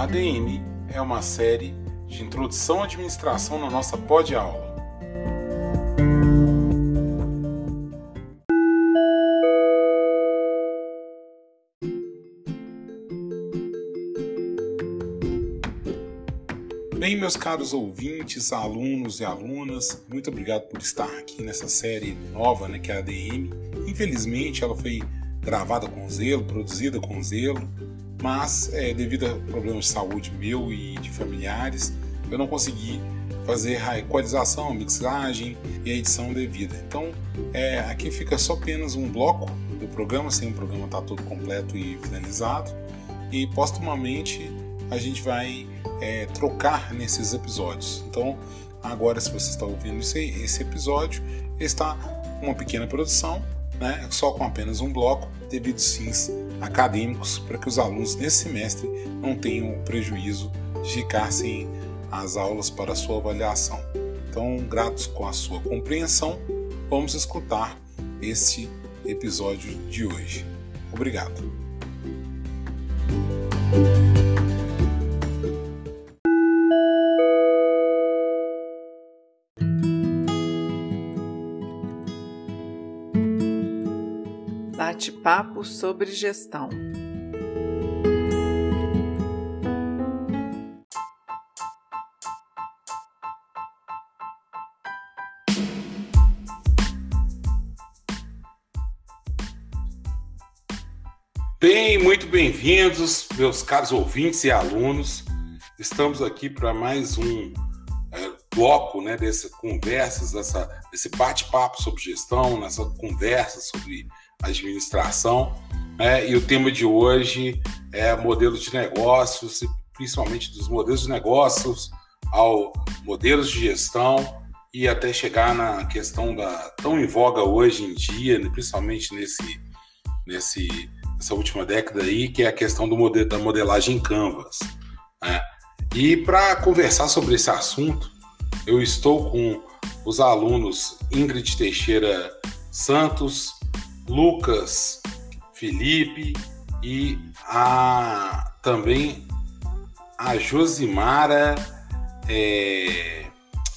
ADM é uma série de introdução à administração na nossa pod-aula. Bem, meus caros ouvintes, alunos e alunas, muito obrigado por estar aqui nessa série nova, né, que é a ADM. Infelizmente, ela foi gravada com zelo, produzida com zelo, mas é, devido a problemas de saúde meu e de familiares, eu não consegui fazer a equalização, a mixagem e a edição devida. Então, é, aqui fica só apenas um bloco do programa, sem o programa estar tá todo completo e finalizado, e postumamente a gente vai é, trocar nesses episódios. Então, agora, se você está ouvindo esse, esse episódio, está uma pequena produção, né, só com apenas um bloco, devido fins acadêmicos, para que os alunos nesse semestre não tenham o prejuízo de ficar sem as aulas para sua avaliação. Então, gratos com a sua compreensão, vamos escutar esse episódio de hoje. Obrigado. Bate-papo sobre gestão. Bem, muito bem-vindos, meus caros ouvintes e alunos. Estamos aqui para mais um é, bloco né, dessas conversas, dessa, desse bate-papo sobre gestão, nessa conversa sobre administração. Né? E o tema de hoje é modelos de negócios, principalmente dos modelos de negócios ao modelos de gestão e até chegar na questão da tão em voga hoje em dia, né? principalmente nesse, nesse nessa última década aí, que é a questão do modelo, da modelagem Canvas. Né? E para conversar sobre esse assunto, eu estou com os alunos Ingrid Teixeira Santos, Lucas Felipe e a também a Josimara é,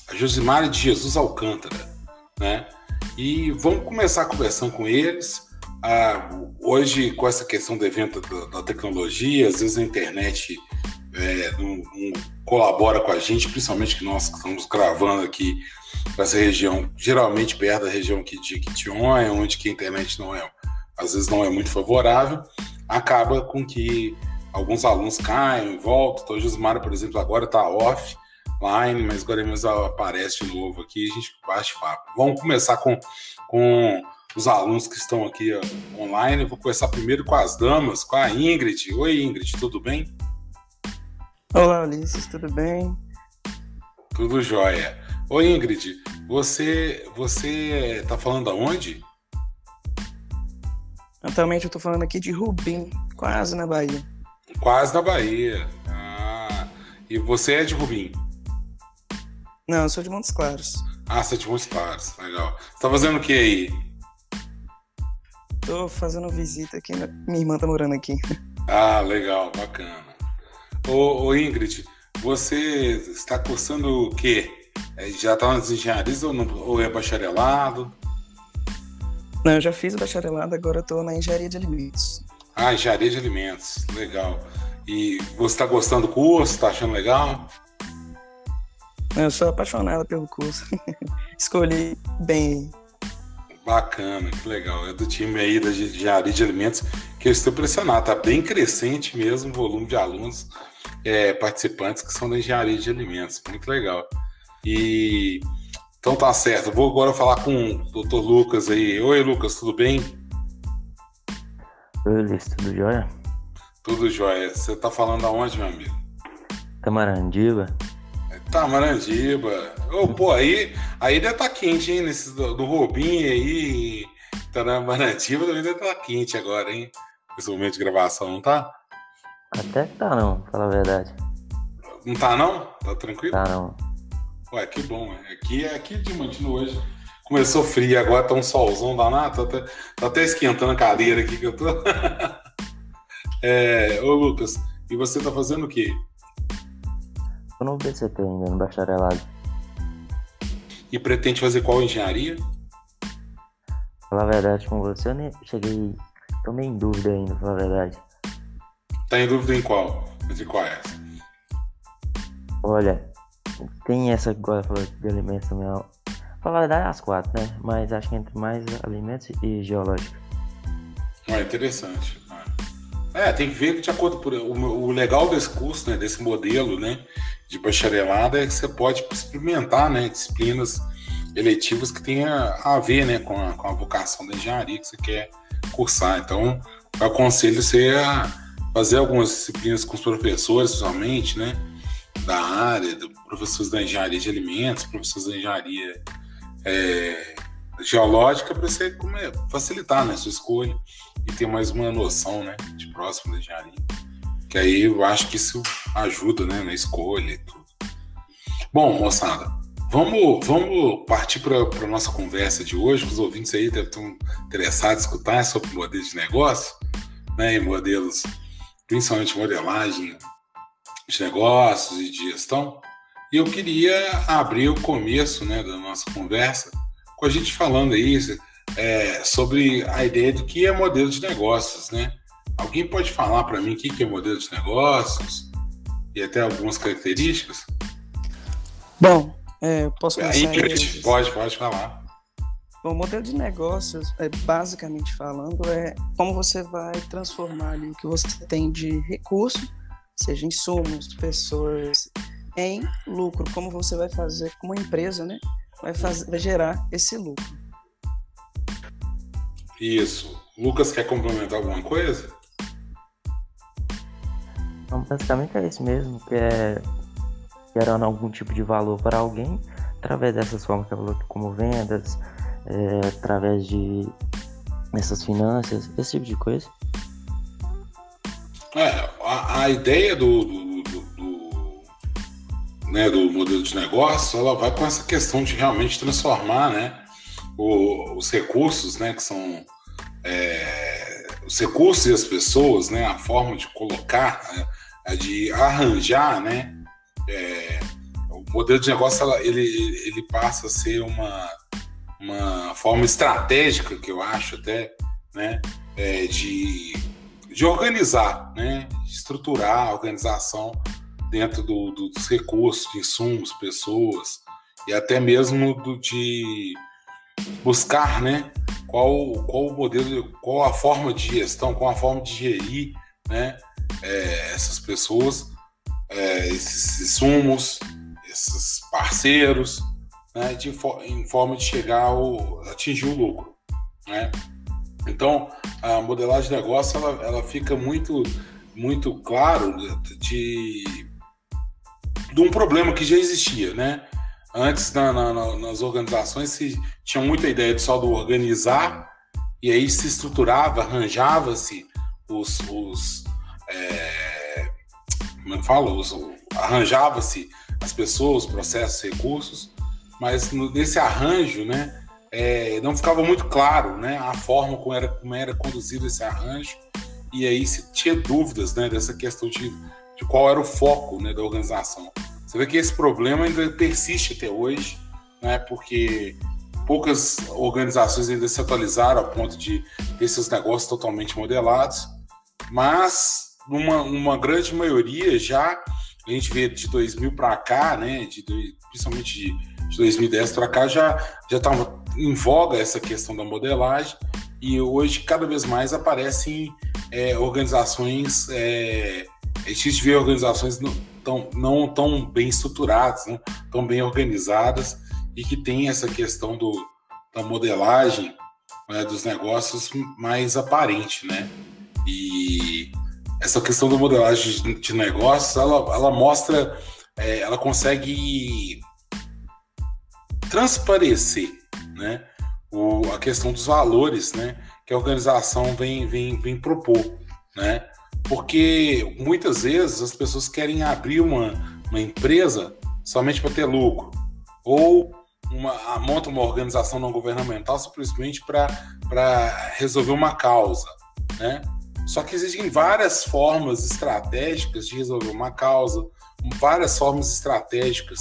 a Josimara de Jesus Alcântara, né? E vamos começar conversando com eles. Ah, hoje, com essa questão do evento da, da tecnologia, às vezes a internet é, não, não, colabora com a gente, principalmente que nós estamos gravando aqui essa região, geralmente perto da região aqui de Quitionha, onde que a internet não é, às vezes não é muito favorável, acaba com que alguns alunos caem, voltam. Então, Gismara, por exemplo, agora está offline, mas agora mesmo aparece de novo aqui a gente bate papo. Vamos começar com, com os alunos que estão aqui online. Eu vou começar primeiro com as damas, com a Ingrid. Oi, Ingrid, tudo bem? Olá, Ulisses, tudo bem? Tudo jóia. Oi, Ingrid, você você está falando aonde? Atualmente eu estou falando aqui de Rubim, quase na Bahia. Quase na Bahia. Ah, e você é de Rubim? Não, eu sou de Montes Claros. Ah, você é de Montes Claros, legal. Você tá fazendo o que aí? Tô fazendo visita aqui, minha irmã tá morando aqui. Ah, legal, bacana. Ô, ô Ingrid, você está cursando o quê? É, já está nas engenharias ou, não, ou é bacharelado? Não, eu já fiz o bacharelado, agora estou na engenharia de alimentos. Ah, engenharia de alimentos, legal. E você está gostando do curso? Está achando legal? Eu sou apaixonada pelo curso. Escolhi bem Bacana, que legal. É do time aí da engenharia de alimentos que eu estou impressionado. Está bem crescente mesmo o volume de alunos é, participantes que são da engenharia de alimentos. Muito legal. E então tá certo. vou agora falar com o Dr. Lucas aí. Oi, Lucas, tudo bem? Oi, Ulisses, tudo jóia? Tudo jóia. Você tá falando aonde, meu amigo? Tamarandiba. Tamarandiba. Oh, pô, aí, aí deve estar tá quente, hein? Nesse, do, do Robinho aí, Tamarandiba também deve estar tá quente agora, hein? Esse momento de gravação, não tá? Até que tá não, fala a verdade. Não tá não? Tá tranquilo? Tá não. Ué, que bom. Aqui, aqui de Mantino hoje começou frio, agora tá um solzão danado, tá até, tá até esquentando a cadeira aqui que eu tô. é, ô Lucas, e você tá fazendo o quê? Tô no BCT ainda, no bacharelado. E pretende fazer qual engenharia? Falar a verdade com você, eu nem cheguei. Tô meio em dúvida ainda, falar a verdade. Tá em dúvida em qual? Entre qual é essa? Olha, tem essa agora falou de alimentos também. Falar a verdade, as quatro, né? Mas acho que entre mais alimentos e geológica. Ah, interessante. É, tem que ver que de acordo por o, o legal desse curso, né, desse modelo, né, de bacharelado é que você pode experimentar, né, disciplinas eletivas que tenha a ver, né, com a, com a vocação da engenharia que você quer cursar. Então, eu aconselho você a fazer algumas disciplinas com os professores, principalmente, né, da área, do, professores da engenharia de alimentos, professores da engenharia é, geológica, para você é, facilitar, né, sua escolha e ter mais uma noção, né, de próximo da engenharia. Que aí eu acho que isso ajuda, né, na escolha e tudo. Bom, moçada, vamos, vamos partir para a nossa conversa de hoje, que os ouvintes aí devem estar interessados em escutar sobre modelos de negócio, né, e modelos, principalmente modelagem de negócios e de gestão. E eu queria abrir o começo, né, da nossa conversa com a gente falando aí é, sobre a ideia do que é modelo de negócios, né? Alguém pode falar para mim o que é modelo de negócios e até algumas características? Bom, é, posso começar? Aí, pode, pode falar. Bom, o modelo de negócios, é, basicamente falando, é como você vai transformar o que você tem de recurso, seja insumos, pessoas, em lucro. Como você vai fazer como empresa, né? Vai, fazer, vai gerar esse lucro. Isso. Lucas quer complementar alguma coisa? Então, basicamente é isso mesmo, que é gerando algum tipo de valor para alguém através dessas formas que eu como vendas, é, através de essas finanças, esse tipo de coisa. É, a, a ideia do, do, do, do, né, do modelo de negócio, ela vai com essa questão de realmente transformar, né, o, os recursos, né, que são é, os recursos e as pessoas, né, a forma de colocar, né, de arranjar, né, é, o modelo de negócio ele, ele passa a ser uma, uma forma estratégica que eu acho até, né, é, de, de organizar, né, estruturar a organização dentro do, do, dos recursos, de insumos, pessoas e até mesmo do, de buscar, né, qual, qual o modelo, qual a forma de gestão, qual a forma de gerir, né, é, essas pessoas, é, esses insumos, esses parceiros, né, de, em forma de chegar ao atingir o lucro, né? Então, a modelagem de negócio ela, ela fica muito muito claro de, de um problema que já existia, né? Antes, na, na, nas organizações, se tinha muita ideia de só do organizar, e aí se estruturava, arranjava-se os. os é, como é que fala? Arranjava-se as pessoas, processos, recursos, mas nesse arranjo, né? É, não ficava muito claro né, a forma como era, como era conduzido esse arranjo, e aí se tinha dúvidas né, dessa questão de, de qual era o foco né, da organização. Você vê que esse problema ainda persiste até hoje, né? Porque poucas organizações ainda se atualizaram a ponto de ter seus negócios totalmente modelados, mas uma, uma grande maioria já a gente vê de 2000 para cá, né? De, principalmente de, de 2010 para cá já estava em voga essa questão da modelagem e hoje cada vez mais aparecem é, organizações é, a gente vê organizações tão, não tão bem estruturadas, não tão bem organizadas e que tem essa questão do, da modelagem né, dos negócios mais aparente, né? E essa questão da modelagem de, negócios, ela, ela mostra, é, ela consegue transparecer, né? O, a questão dos valores, né? Que a organização vem, vem, vem propor, né? Porque muitas vezes as pessoas querem abrir uma, uma empresa somente para ter lucro, ou uma, monta uma organização não governamental simplesmente para resolver uma causa. Né? Só que existem várias formas estratégicas de resolver uma causa, várias formas estratégicas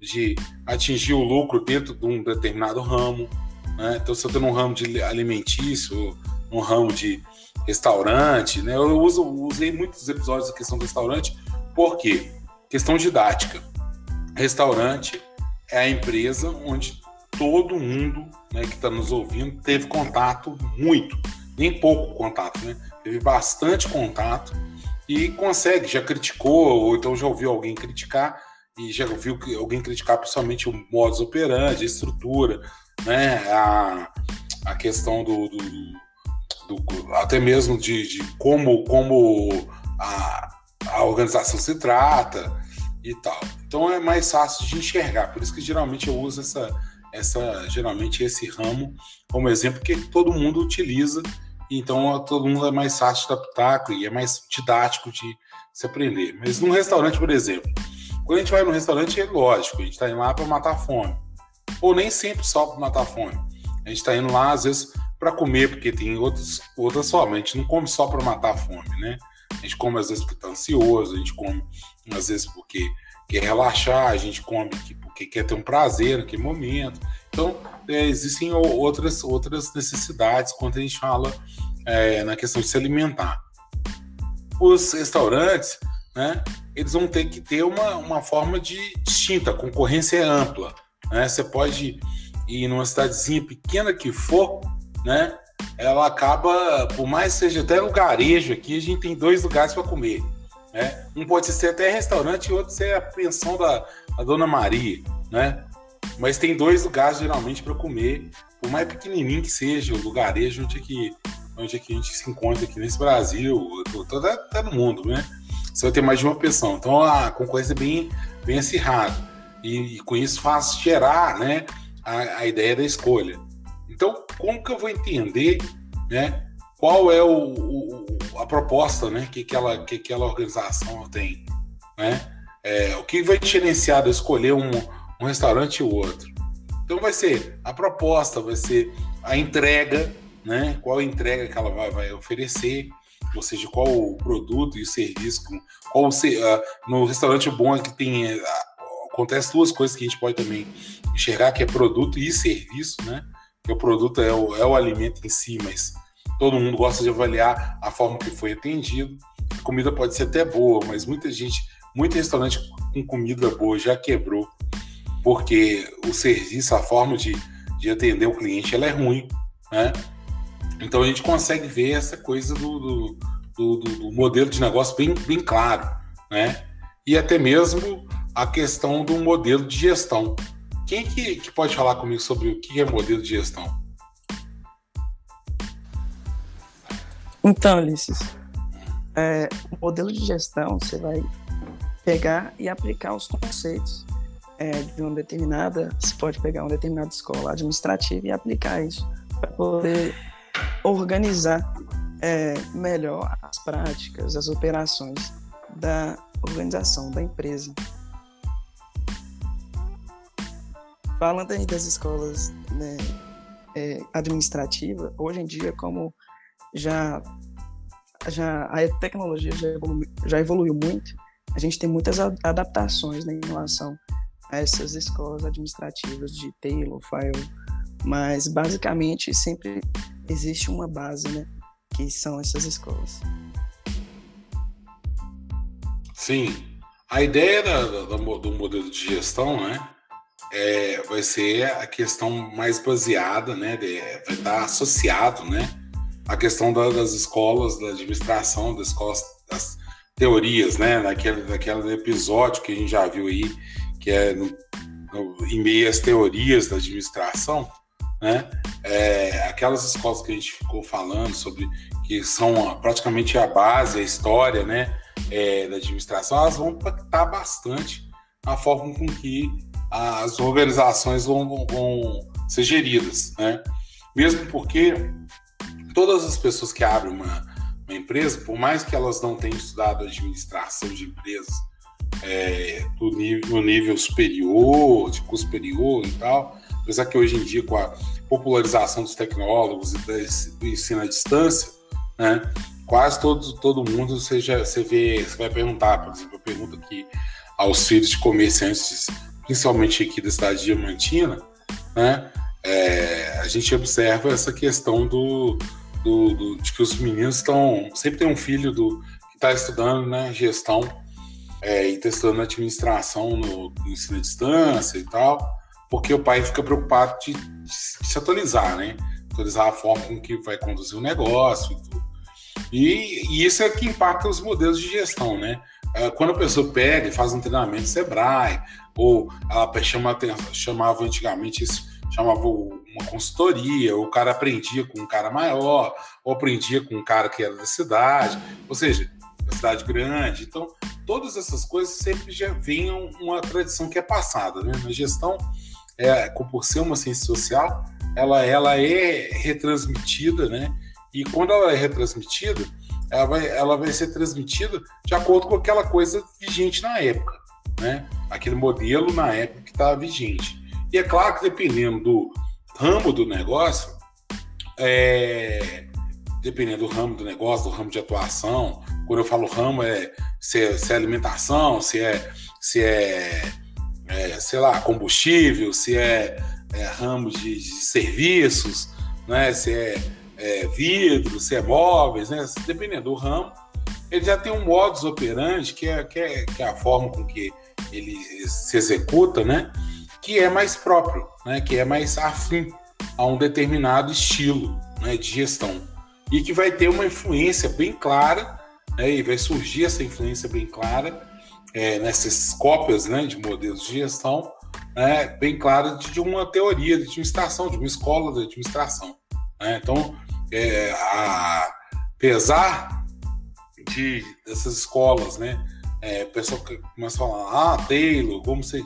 de atingir o lucro dentro de um determinado ramo. Né? Então, se eu estou num ramo de alimentício, num ramo de restaurante, né? eu uso, usei muitos episódios da questão do restaurante, por quê? Questão didática. Restaurante é a empresa onde todo mundo né, que está nos ouvindo teve contato muito, nem pouco contato, né? Teve bastante contato e consegue, já criticou, ou então já ouviu alguém criticar, e já ouviu alguém criticar principalmente o modus operandi, a estrutura, né? A, a questão do, do, do até mesmo de, de, como, como a, a organização se trata e tal. Então é mais fácil de enxergar. Por isso que geralmente eu uso essa, essa geralmente esse ramo como exemplo que todo mundo utiliza. Então todo mundo é mais fácil de adaptar e é mais didático de se aprender. Mas num restaurante, por exemplo, quando a gente vai no restaurante é lógico, a gente está indo lá para matar fome. Ou nem sempre só para matar fome. A gente está indo lá às vezes para comer, porque tem outros, outras formas. A gente não come só para matar fome, né? A gente come às vezes porque está ansioso, a gente come às vezes porque quer relaxar, a gente come porque quer ter um prazer naquele momento. Então, é, existem outras, outras necessidades quando a gente fala é, na questão de se alimentar. Os restaurantes, né, eles vão ter que ter uma, uma forma de distinta, a concorrência é ampla. Né? Você pode ir numa cidadezinha pequena que for, né, ela acaba, por mais que seja até lugarejo aqui, a gente tem dois lugares para comer. Né? Um pode ser até restaurante e outro ser a pensão da, da Dona Maria, né? Mas tem dois lugares geralmente para comer, por mais pequenininho que seja o lugarejo onde é que, onde é que a gente se encontra aqui nesse Brasil, todo, no mundo, né? Você vai ter mais de uma pensão. Então a concorrência é bem, bem acirrada. E, e com isso faz gerar né, a, a ideia da escolha. Então, como que eu vou entender né, qual é o, o, a proposta né, que, aquela, que aquela organização tem? Né? É, o que vai diferenciar de escolher um, um restaurante e o outro? Então vai ser a proposta, vai ser a entrega, né? Qual entrega que ela vai, vai oferecer, ou seja, qual o produto e o serviço, qual o, uh, no restaurante bom é que tem uh, acontece duas coisas que a gente pode também enxergar que é produto e serviço, né? Que o produto é o, é o alimento em si, mas todo mundo gosta de avaliar a forma que foi atendido. A comida pode ser até boa, mas muita gente, muito restaurante com comida boa já quebrou, porque o serviço, a forma de, de atender o cliente, ela é ruim, né? Então a gente consegue ver essa coisa do, do, do, do modelo de negócio bem, bem claro, né? E até mesmo a questão do modelo de gestão. Quem que, que pode falar comigo sobre o que é modelo de gestão? Então, Ulisses, é, o modelo de gestão você vai pegar e aplicar os conceitos é, de uma determinada, você pode pegar uma determinada escola administrativa e aplicar isso para poder organizar é, melhor as práticas, as operações da organização, da empresa. Falando aí das escolas né, é, administrativas, hoje em dia, como já, já a tecnologia já evoluiu, já evoluiu muito, a gente tem muitas adaptações né, em relação essas escolas administrativas de Taylor, File, mas basicamente sempre existe uma base, né, que são essas escolas. Sim, a ideia da, da, do modelo de gestão, né, é, vai ser a questão mais baseada, né, de, vai estar associado, né, a questão da, das escolas, da administração, das escolas, das teorias, né? Daquele, daquele episódio que a gente já viu aí, que é no, no, em meio às teorias da administração, né? É, aquelas escolas que a gente ficou falando sobre que são praticamente a base, a história, né? É, da administração, elas vão impactar bastante a forma com que as organizações vão, vão, vão ser geridas, né? Mesmo porque todas as pessoas que abrem uma, uma empresa, por mais que elas não tenham estudado administração de empresas é, do nível, no nível superior, de curso superior e tal, apesar que hoje em dia, com a popularização dos tecnólogos e do ensino à distância, né, quase todo, todo mundo você, já, você vê, você vai perguntar, por exemplo, eu pergunto aqui aos filhos de comerciantes, principalmente aqui da cidade de Diamantina, né? É, a gente observa essa questão do, do, do, de que os meninos estão. Sempre tem um filho do, que está estudando né, gestão é, e testando administração no, no, ensino à distância e tal, porque o pai fica preocupado de, de, se atualizar, né? Atualizar a forma com que vai conduzir o negócio e tudo. E, e isso é que impacta os modelos de gestão, né? É, quando a pessoa pega e faz um treinamento Sebrae, ou ela chama, chamava antigamente isso, chamava uma consultoria, o cara aprendia com um cara maior, ou aprendia com um cara que era da cidade, ou seja, da cidade grande. Então, todas essas coisas sempre já vinham uma tradição que é passada, né? Na gestão, é, por ser uma ciência social, ela, ela é retransmitida, né? E quando ela é retransmitida, ela vai, ela vai ser transmitida de acordo com aquela coisa vigente na época, né? Aquele modelo na época que estava vigente. E é claro que dependendo do ramo do negócio, é, dependendo do ramo do negócio, do ramo de atuação, quando eu falo ramo é se é, se é alimentação, se é, se é, é, sei lá, combustível, se é, é ramo de, de, serviços, né? se é, é vidro, se é móveis, né? dependendo do ramo, ele já tem um modus operandi, que é, que é, que é a forma com que ele se executa, né? que é mais próprio, né? que é mais afim a um determinado estilo né? de gestão e que vai ter uma influência bem clara né? e vai surgir essa influência bem clara é, nessas cópias né? de modelos de gestão né? bem clara de, uma teoria de administração, de uma escola de administração. Né? Então, é, a, apesar de dessas escolas, né? é, o pessoal começa a falar, ah, Taylor, como você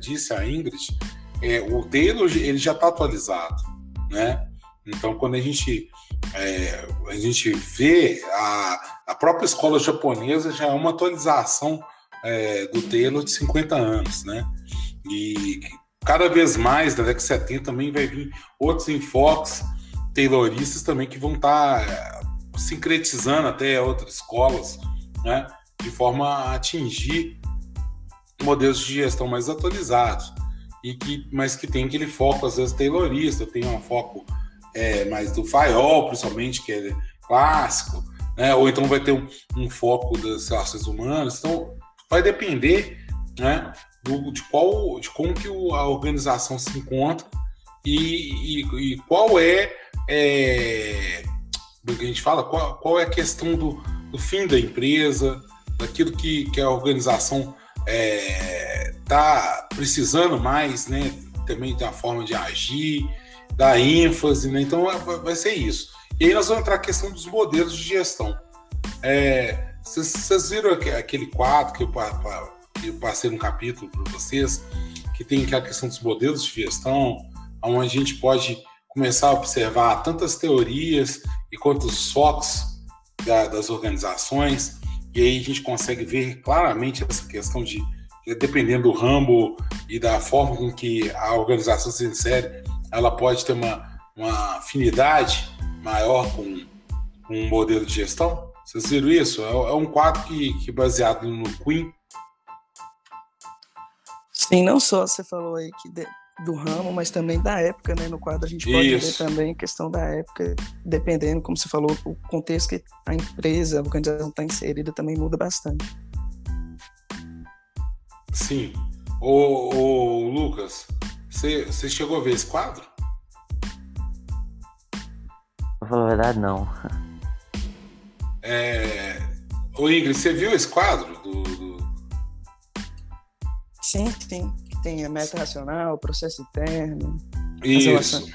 disse a Ingrid, é, o Taylor ele já está atualizado, né? Então, quando a gente, é, a gente vê a, a própria escola japonesa já é uma atualização é, do Taylor de 50 anos, né? E cada vez mais, na década de 70, também vai vir outros enfoques tayloristas também que vão estar tá, é, sincretizando até outras escolas, né? de forma a atingir modelos de gestão mais atualizados e que mas que tem aquele foco às vezes taylorista, tem um foco é, mais do FAIOL, principalmente que é clássico, né? Ou então vai ter um, um foco das relações humanas. Então vai depender, né? Do, de qual, de como que a organização se encontra e, e, e qual é, é que a gente fala, qual, qual é a questão do, do fim da empresa, daquilo que, que a organização está é, tá precisando mais, né? Também da forma de agir, da ênfase, né? Então vai ser isso. E aí nós vamos entrar na questão dos modelos de gestão. É, vocês viram aquele quadro que eu, eu passei no capítulo para vocês, que tem aquela questão dos modelos de gestão, onde a gente pode começar a observar tantas teorias e quantos focos da, das organizações, e aí a gente consegue ver claramente essa questão de, dependendo do ramo e da forma com que a organização se insere, ela pode ter uma, uma afinidade maior com, com um modelo de gestão. Vocês viram isso? É, é um quadro que, que baseado no Queen. Sim, não só você falou aí que de, do ramo, mas também da época, né? No quadro a gente pode Isso. ver também a questão da época, dependendo, como você falou, o contexto que a empresa, a organização está inserida também muda bastante. Sim. Ô, ô Lucas, você, chegou a ver esse quadro? Pra falar a verdade, não. É... Ô Ingrid, você viu esse quadro do... do... Sim, sim tem a meta racional, processo interno. Isso.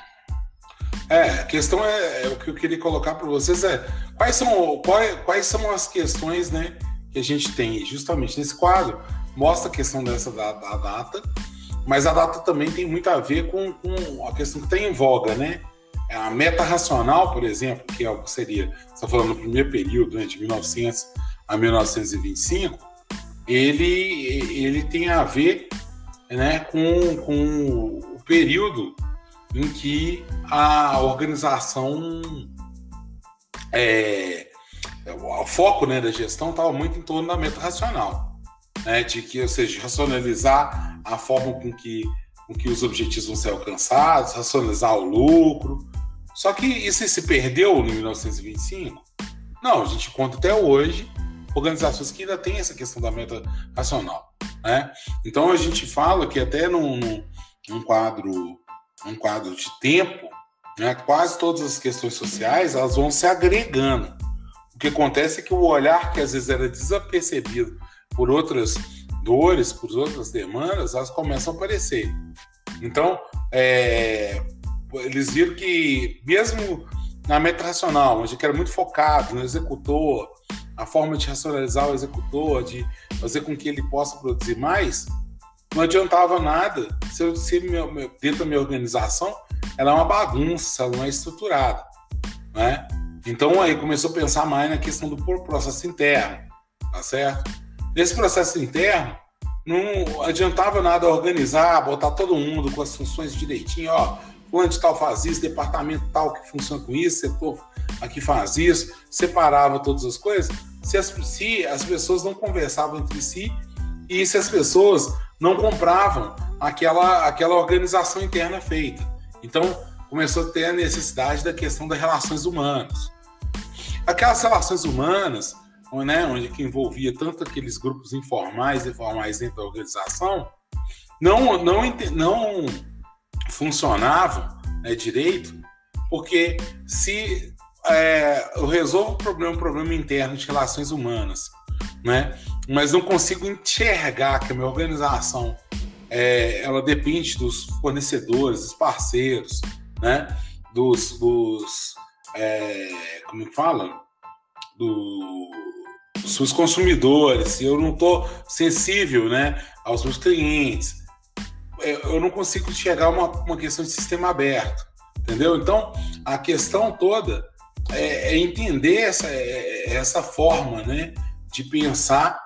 É, a questão é, é, o que eu queria colocar para vocês é quais são, quais, quais são as questões né, que a gente tem justamente nesse quadro. Mostra a questão dessa da, da data, mas a data também tem muito a ver com, com a questão que tem em voga, né? A meta racional, por exemplo, que é o que seria, está falando no primeiro período, né, de 1900 a 1925, ele, ele tem a ver né, com, com o período em que a organização é, o foco né, da gestão estava muito em torno da meta racional, né, de que, ou seja, racionalizar a forma com que, com que os objetivos vão ser alcançados, racionalizar o lucro. Só que isso se perdeu em 1925? Não, a gente conta até hoje organizações que ainda têm essa questão da meta racional. Né? Então a gente fala que até num, num quadro, um quadro de tempo, né, quase todas as questões sociais elas vão se agregando. O que acontece é que o olhar que às vezes era desapercebido por outras dores, por outras demandas, elas começam a aparecer. Então, é, eles viram que mesmo na meta racional, onde era muito focado no executor, a forma de racionalizar o executor, de fazer com que ele possa produzir mais, não adiantava nada se, eu, se meu, dentro da minha organização ela é uma bagunça, ela não é estruturada. Né? Então aí começou a pensar mais na questão do processo interno, tá certo? Nesse processo interno, não adiantava nada organizar, botar todo mundo com as funções direitinho, ó, onde tal faz isso, departamento tal que funciona com isso, setor aqui faz isso, separava todas as coisas, se as, se as pessoas não conversavam entre si e se as pessoas não compravam aquela, aquela organização interna feita. Então, começou a ter a necessidade da questão das relações humanas. Aquelas relações humanas, né, onde que envolvia tanto aqueles grupos informais e formais dentro da organização, não, não, não funcionavam né, direito, porque se é, eu resolvo o problema, um problema interno de relações humanas, né, mas não consigo enxergar que a minha organização é, ela depende dos fornecedores, dos parceiros, né, dos, dos é, como fala? Do, seus consumidores, se eu não estou sensível né, aos meus clientes, é, eu não consigo chegar a uma, uma questão de sistema aberto, entendeu? Então, a questão toda é, é entender essa, é, essa forma né, de pensar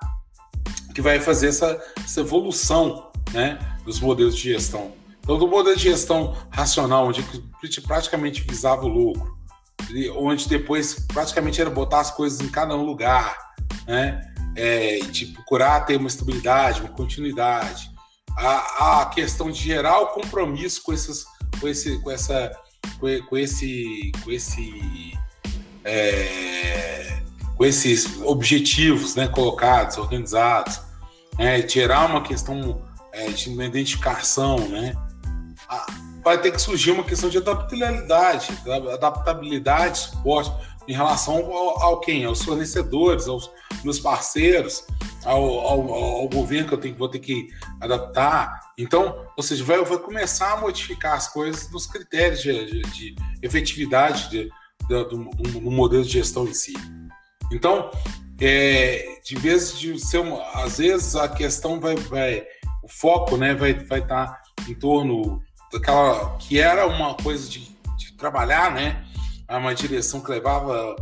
que vai fazer essa, essa evolução né, dos modelos de gestão. Então, do modelo de gestão racional, onde praticamente visava o lucro, onde depois praticamente era botar as coisas em cada um lugar, né? É, de procurar ter uma estabilidade, uma continuidade. A, a questão de gerar o compromisso com, esses, com, esse, com, essa, com, com esse, com esse é, com esses objetivos né, colocados, organizados, né, gerar uma questão é, de uma identificação, né, vai ter que surgir uma questão de adaptabilidade, adaptabilidade, suporte em relação ao, ao quem? Aos fornecedores, aos meus parceiros, ao, ao, ao, governo que eu tenho, vou ter que adaptar. Então, ou seja, vai, vai começar a modificar as coisas nos critérios de, de, de efetividade de, do, do, do, modelo de gestão em si. Então, é, de vez de ser uma, às vezes a questão vai, vai o foco, né, vai vai estar tá em torno daquela que era uma coisa de, de trabalhar, né, uma direção que levava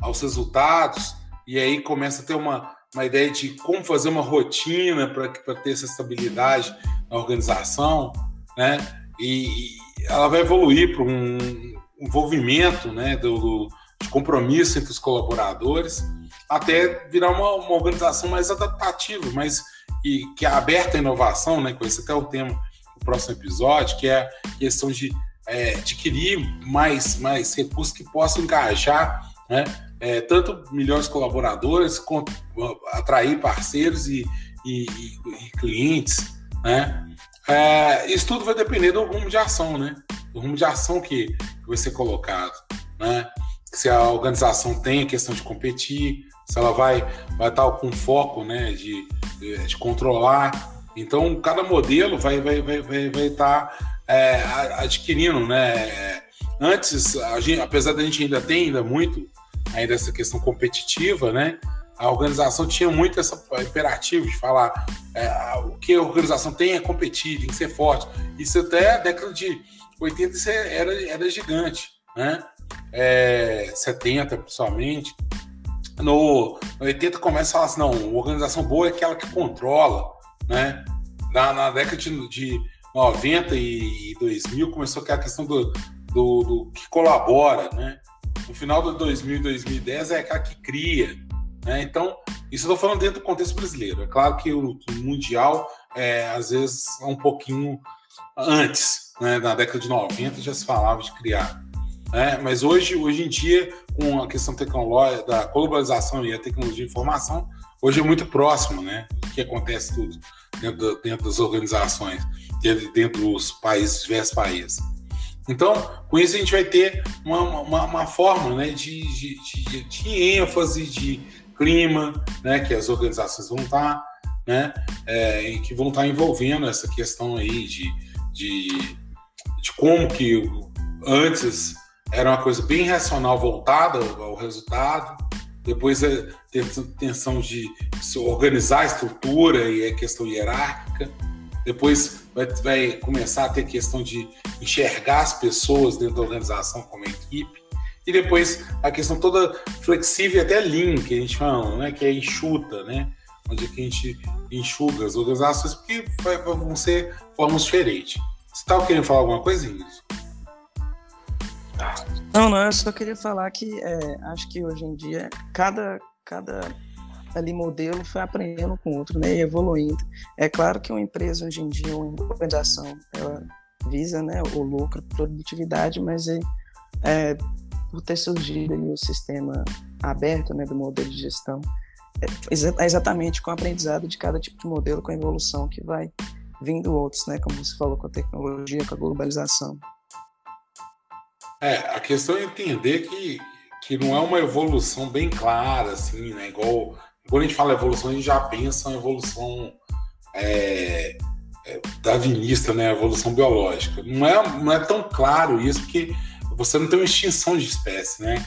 aos resultados e aí começa a ter uma uma ideia de como fazer uma rotina para ter essa estabilidade na organização, né? E ela vai evoluir para um envolvimento, né, do, do, de compromisso entre os colaboradores, até virar uma, uma organização mais adaptativa, mais e, que é aberta à inovação, né? Com esse até o tema do próximo episódio, que é a questão de é, adquirir mais, mais recursos que possam engajar, né? É, tanto melhores colaboradores, quanto atrair parceiros e, e, e clientes, né? É, isso tudo vai depender do rumo de ação, né? Do rumo de ação que, que vai ser colocado, né? Se a organização tem a questão de competir, se ela vai vai estar com foco, né? De, de, de controlar. Então, cada modelo vai vai vai vai, vai estar é, adquirindo, né? Antes, gente, apesar da gente ainda ter ainda muito ainda essa questão competitiva, né? a organização tinha muito esse imperativo de falar é, o que a organização tem é competir, tem que ser forte. Isso até a década de 80 era, era gigante, né? É, 70 principalmente. No, no 80 começa a falar assim, não, organização boa é aquela que controla, né? Na, na década de, de 90 e 2000 começou aquela questão do, do, do que colabora, né? no final de 2000 e 2010 é aquela que cria. Né? Então, isso eu estou falando dentro do contexto brasileiro. É claro que o, o Mundial, é, às vezes, é um pouquinho antes. Né? Na década de 90 já se falava de criar. Né? Mas hoje, hoje em dia, com a questão tecnológica, da globalização e a tecnologia de informação, hoje é muito próximo né? do que acontece tudo dentro, dentro das organizações, dentro, dentro dos países, diversos países. Então, com isso a gente vai ter uma, uma, uma forma né, de, de, de, de, ênfase, de clima, né, que as organizações vão estar, né, é, que vão estar envolvendo essa questão aí de, de, de como que antes era uma coisa bem racional voltada ao resultado, depois é ter intenção de se organizar a estrutura e a questão hierárquica, depois vai, vai começar a ter questão de enxergar as pessoas dentro da organização como equipe, e depois a questão toda flexível e até lean, que a gente fala, né, que é enxuta, né, onde é que a gente enxuga as organizações, porque vai, vão ser formas diferentes. Você estava querendo falar alguma coisa, Ingrid? Não, não, eu só queria falar que é, acho que hoje em dia cada, cada ali modelo foi aprendendo com o outro, né, e evoluindo. É claro que uma empresa hoje em dia, uma organização, ela visa, né, o lucro, produtividade, mas é, é, por ter surgido ali o sistema aberto, né, do modelo de gestão, é, é exatamente com o aprendizado de cada tipo de modelo, com a evolução que vai vindo outros, né, como você falou, com a tecnologia, com a globalização. É, a questão é entender que, que não é uma evolução bem clara, assim, né? Igual quando a gente fala evolução, a gente já pensa em evolução é, é, darwinista, né? Evolução biológica. Não é, não é tão claro isso, porque você não tem uma extinção de espécie, né?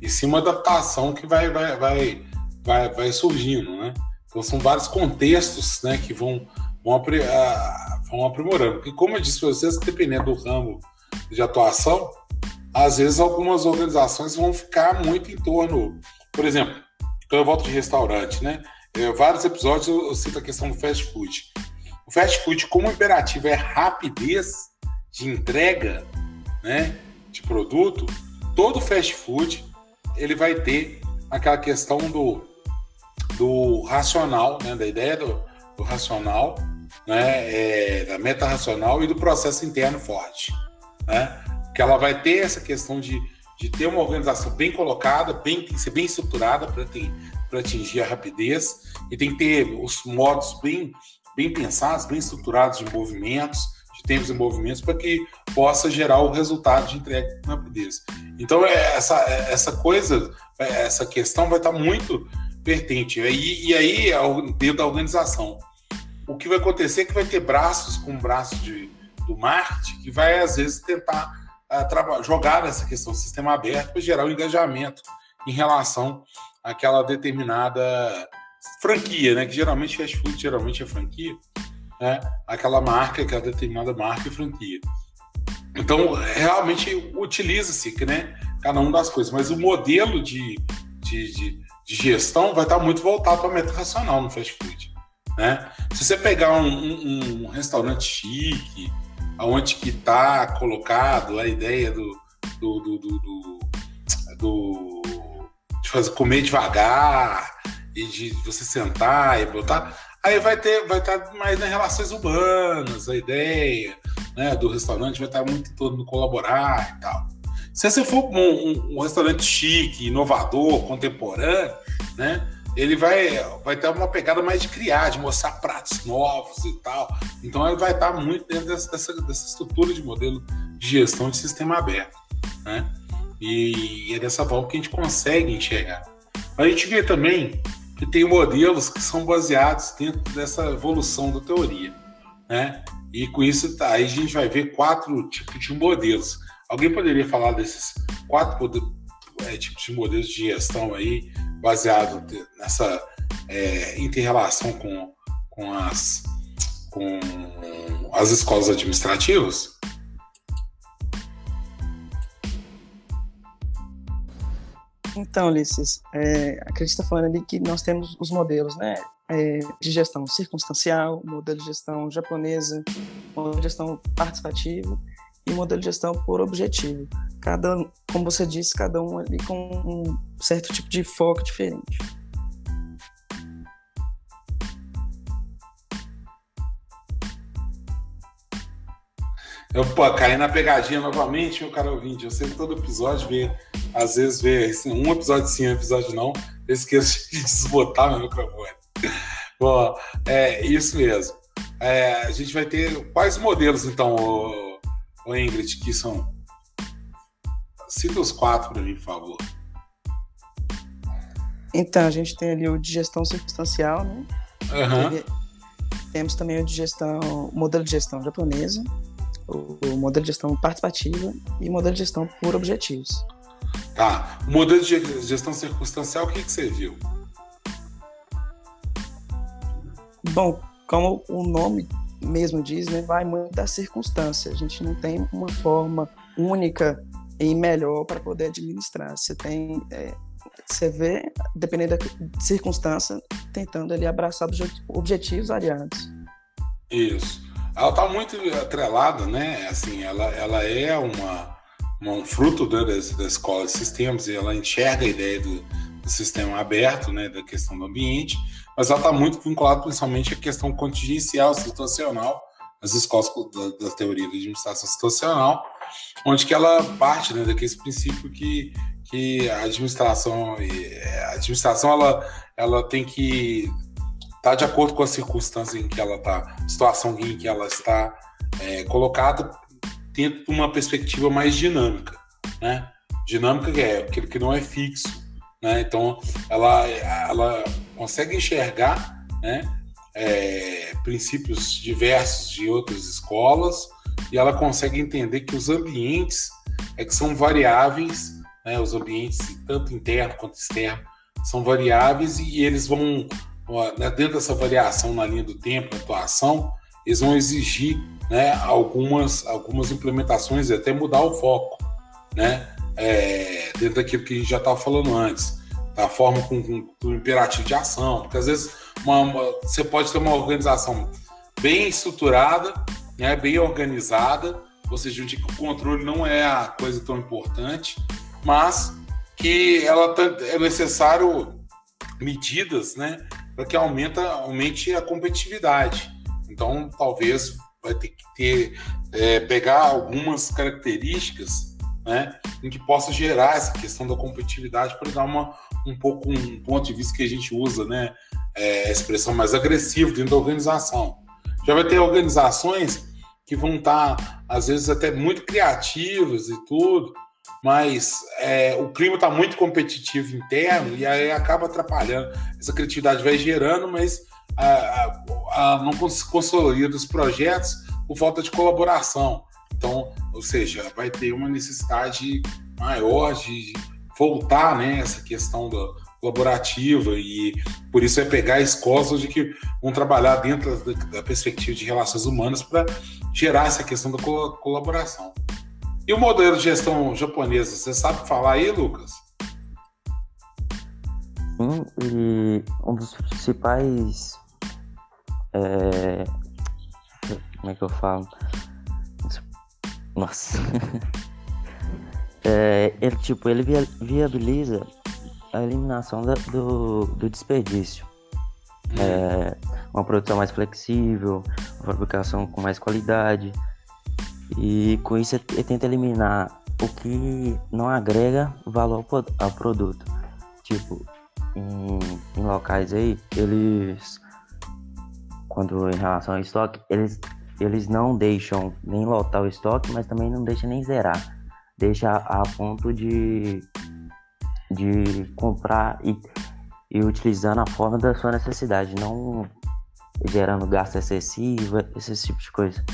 E sim uma adaptação que vai, vai, vai, vai, vai surgindo, né? Então são vários contextos né, que vão, vão, vão aprimorando. Porque, como eu disse para vocês, dependendo do ramo de atuação, às vezes algumas organizações vão ficar muito em torno. Por exemplo, quando eu volto de restaurante, né? É, vários episódios eu, eu cito a questão do fast food. O fast food, como imperativo é rapidez de entrega, né, de produto, todo fast food ele vai ter aquela questão do, do racional, né, da ideia do, do racional, né, é, da meta racional e do processo interno forte, né? Que ela vai ter essa questão de, de ter uma organização bem colocada, bem, tem que ser bem estruturada para atingir a rapidez, e tem que ter os modos bem, bem pensados, bem estruturados de movimentos, de tempos e movimentos, para que possa gerar o resultado de entrega com rapidez. Então, é, essa, é, essa coisa, é, essa questão vai estar muito pertente. E, e aí, dentro da organização, o que vai acontecer é que vai ter braços com braços de, do marketing que vai, às vezes, tentar jogar nessa questão do sistema aberto para gerar o um engajamento em relação àquela determinada franquia, né? Que geralmente fast food geralmente é franquia, né? Aquela marca, aquela determinada marca e franquia. Então, realmente utiliza-se, né? Cada uma das coisas, mas o modelo de, de, de, de gestão vai estar muito voltado para a meta racional no fast food, né? Se você pegar um, um, um restaurante chique, aonde que está colocado a ideia do, do, do, do, do de fazer comer devagar e de você sentar e botar. Aí vai ter vai estar tá mais nas relações urbanas a ideia né, do restaurante vai estar tá muito em torno do colaborar e tal. Se você for um, um, um restaurante chique inovador contemporâneo né ele vai, vai ter uma pegada mais de criar, de mostrar pratos novos e tal. Então ele vai estar muito dentro dessa, dessa, estrutura de modelo de gestão de sistema aberto. Né? E, e é dessa forma que a gente consegue enxergar. A gente vê também que tem modelos que são baseados dentro dessa evolução da teoria. Né? E com isso, tá, aí a gente vai ver quatro tipos de modelos. Alguém poderia falar desses quatro é, tipos de modelos de gestão aí baseado nessa é, inter-relação com, com, as, com as escolas administrativas? Então, Ulisses, é, a Cris está falando ali que nós temos os modelos né, é, de gestão circunstancial, modelo de gestão japonesa, modelo de gestão participativa, e modelo de gestão por objetivo. Cada, como você disse, cada um ali com um certo tipo de foco diferente. Eu pô, caí na pegadinha novamente, meu cara ouvinte. Eu sempre todo episódio vê, às vezes vê assim, um episódio sim, um episódio não. Eu esqueço de desbotar meu microfone. Bom, é isso mesmo. É, a gente vai ter quais modelos então, o, o Ingrid, que são? Cita os quatro para mim, por favor. Então, a gente tem ali o de gestão circunstancial, né? Uhum. Temos também o de gestão, modelo de gestão japonesa, o modelo de gestão participativa e o modelo de gestão por objetivos. Tá. O modelo de gestão circunstancial, o que, que você viu? Bom, como o nome mesmo diz, né, vai muito da circunstância. A gente não tem uma forma única e melhor para poder administrar. Você tem, é, você vê, dependendo da circunstância, tentando ali abraçar objetivos variados. Isso ela está muito atrelada, né? Assim, ela, ela é uma, uma um fruto né, da, da escola de sistemas e ela enxerga a ideia do, do sistema aberto, né? Da questão do ambiente, mas ela está muito vinculada principalmente à questão contingencial, situacional, as escolas da, da, teoria da administração situacional, onde que ela parte né, daquele princípio que, que a administração, a administração ela, ela tem que tá de acordo com a circunstância em que ela está, situação em que ela está é, colocada, dentro de uma perspectiva mais dinâmica, né? Dinâmica é aquilo que não é fixo, né? Então, ela, ela consegue enxergar, né? É, princípios diversos de outras escolas e ela consegue entender que os ambientes é que são variáveis, né? Os ambientes tanto interno quanto externo são variáveis e eles vão né, dentro dessa variação na linha do tempo, atuação, eles vão exigir né, algumas, algumas implementações e até mudar o foco, né, é, dentro daquilo que a gente já estava falando antes, da forma com, com, imperativo de ação, porque às vezes uma, uma, você pode ter uma organização bem estruturada, né, bem organizada, ou seja, onde o controle não é a coisa tão importante, mas que ela tá, é necessário medidas, né, para que aumenta, aumente a competitividade. Então, talvez vai ter que ter, é, pegar algumas características né, em que possa gerar essa questão da competitividade para dar uma, um pouco um ponto de vista que a gente usa, né, é, expressão mais agressiva dentro da organização. Já vai ter organizações que vão estar, tá, às vezes, até muito criativas e tudo, mas é, o clima está muito competitivo interno e aí acaba atrapalhando. Essa criatividade vai gerando, mas a, a, a não consolida os projetos por falta de colaboração. Então, ou seja, vai ter uma necessidade maior de voltar né, essa questão da colaborativa e por isso é pegar escolas de que vão trabalhar dentro da, da perspectiva de relações humanas para gerar essa questão da colaboração. E o modelo de gestão japonesa, você sabe falar aí, Lucas? Sim, e um dos principais. É... Como é que eu falo? Nossa. é, ele, tipo, ele viabiliza a eliminação da, do, do desperdício. É, uma produção mais flexível, uma fabricação com mais qualidade, e com isso ele tenta eliminar o que não agrega valor ao produto. Tipo, em, em locais aí, eles, quando em relação ao estoque, eles, eles não deixam nem lotar o estoque, mas também não deixam nem zerar. Deixa a ponto de, de comprar e, e utilizando a forma da sua necessidade, não gerando gasto excessivo, esse tipo de coisa.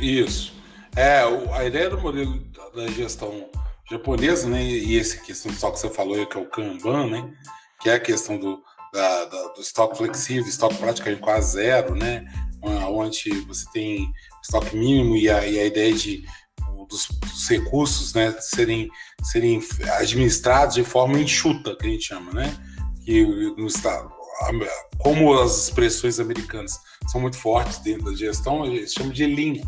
Isso. É, a ideia do modelo da gestão japonesa, né, e essa questão estoque que você falou, que é o Kanban, né, que é a questão do, da, da, do estoque flexível, estoque praticamente quase zero, né, onde você tem estoque mínimo e a, e a ideia de dos, dos, recursos né, serem, serem administrados de forma enxuta, que a gente chama, né, que no estado, como as expressões americanas são muito fortes dentro da gestão, eles chamam de lean,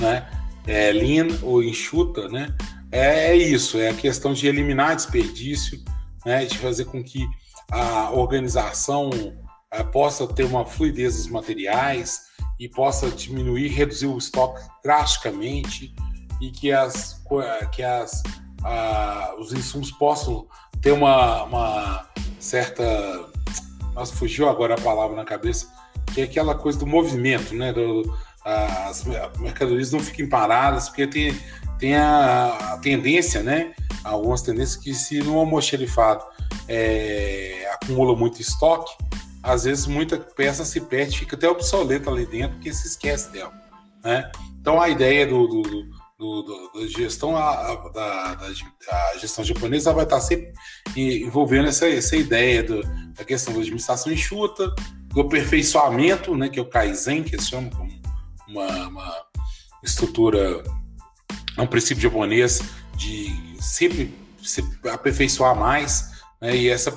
né? é, lean ou enxuta, né? É, é isso, é a questão de eliminar desperdício, né? De fazer com que a organização é, possa ter uma fluidez dos materiais e possa diminuir, reduzir o estoque drasticamente e que as que as os insumos possam ter uma, uma certa nossa fugiu agora a palavra na cabeça que é aquela coisa do movimento, né? Do, as mercadorias não fiquem paradas, porque tem, tem a, a tendência, né? Algumas tendências que se no almoxerifado é, acumula muito estoque, às vezes muita peça se perde, fica até obsoleta ali dentro, porque se esquece dela, né? Então a ideia do, do, do, do da gestão a, da, da, gestão japonesa vai estar sempre envolvendo essa, essa ideia do, da questão da administração enxuta, do aperfeiçoamento, né, que é o Kaizen, que se chama como uma, uma estrutura, é um princípio japonês de sempre se aperfeiçoar mais, né, e essa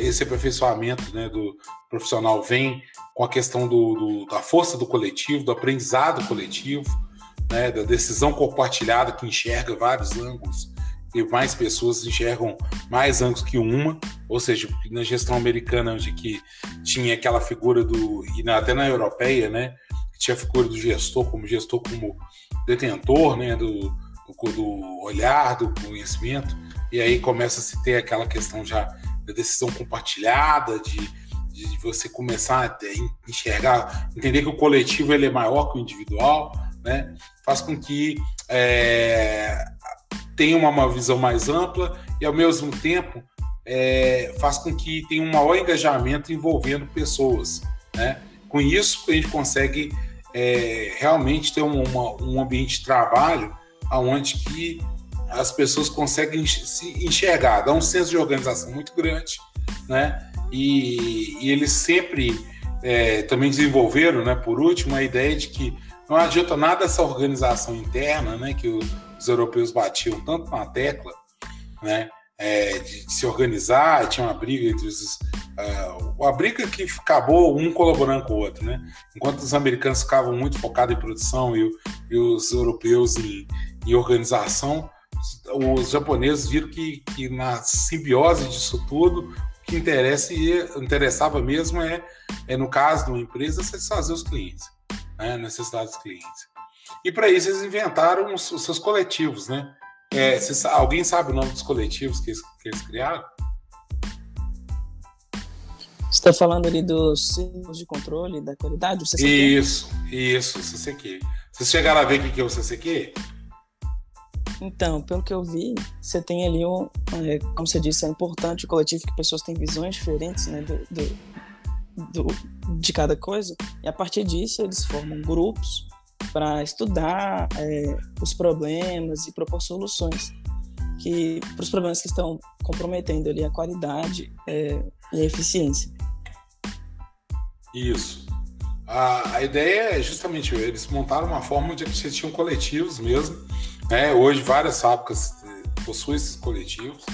esse aperfeiçoamento né, do profissional vem com a questão do, do, da força do coletivo, do aprendizado coletivo, né, da decisão compartilhada que enxerga vários ângulos e mais pessoas enxergam mais ângulos que uma, ou seja, na gestão americana onde que tinha aquela figura do e até na europeia, né, tinha a figura do gestor como gestor como detentor, né, do, do, do olhar, do conhecimento, e aí começa a se ter aquela questão já da decisão compartilhada, de, de você começar a enxergar, entender que o coletivo ele é maior que o individual, né, faz com que é, tenha uma, uma visão mais ampla e, ao mesmo tempo, é, faz com que tenha um maior engajamento envolvendo pessoas. Né? Com isso, a gente consegue é, realmente ter um, uma, um ambiente de trabalho onde que as pessoas conseguem se enxergar, dá um senso de organização muito grande, né? E, e eles sempre é, também desenvolveram, né, por último, a ideia de que não adianta nada essa organização interna, né, que os europeus batiam tanto na tecla, né, é, de, de, se organizar, tinha uma briga entre os. Uh, a briga que acabou um colaborando com o outro, né? Enquanto os americanos ficavam muito focados em produção e, e os europeus em, em, organização, os japoneses viram que, que na simbiose disso tudo, o que interessa e interessava mesmo é, é, no caso de uma empresa, satisfazer os clientes, né? necessidades dos clientes. E para isso eles inventaram os, os seus coletivos, né? É, alguém sabe o nome dos coletivos que eles, que eles criaram? Você está falando ali dos ciclos de controle da qualidade? Isso, isso, CCQ. Vocês chegaram a ver o que é o CCQ? Então, pelo que eu vi, você tem ali um, é, como você disse, é importante o coletivo que pessoas têm visões diferentes, né, do, do, do, de cada coisa, e a partir disso eles formam grupos para estudar é, os problemas e propor soluções que para os problemas que estão comprometendo ali a qualidade é, e a eficiência. Isso. A, a, ideia é justamente eles montaram uma forma de que eles tinham coletivos mesmo. Né? Hoje várias fábricas é, possuem esses coletivos,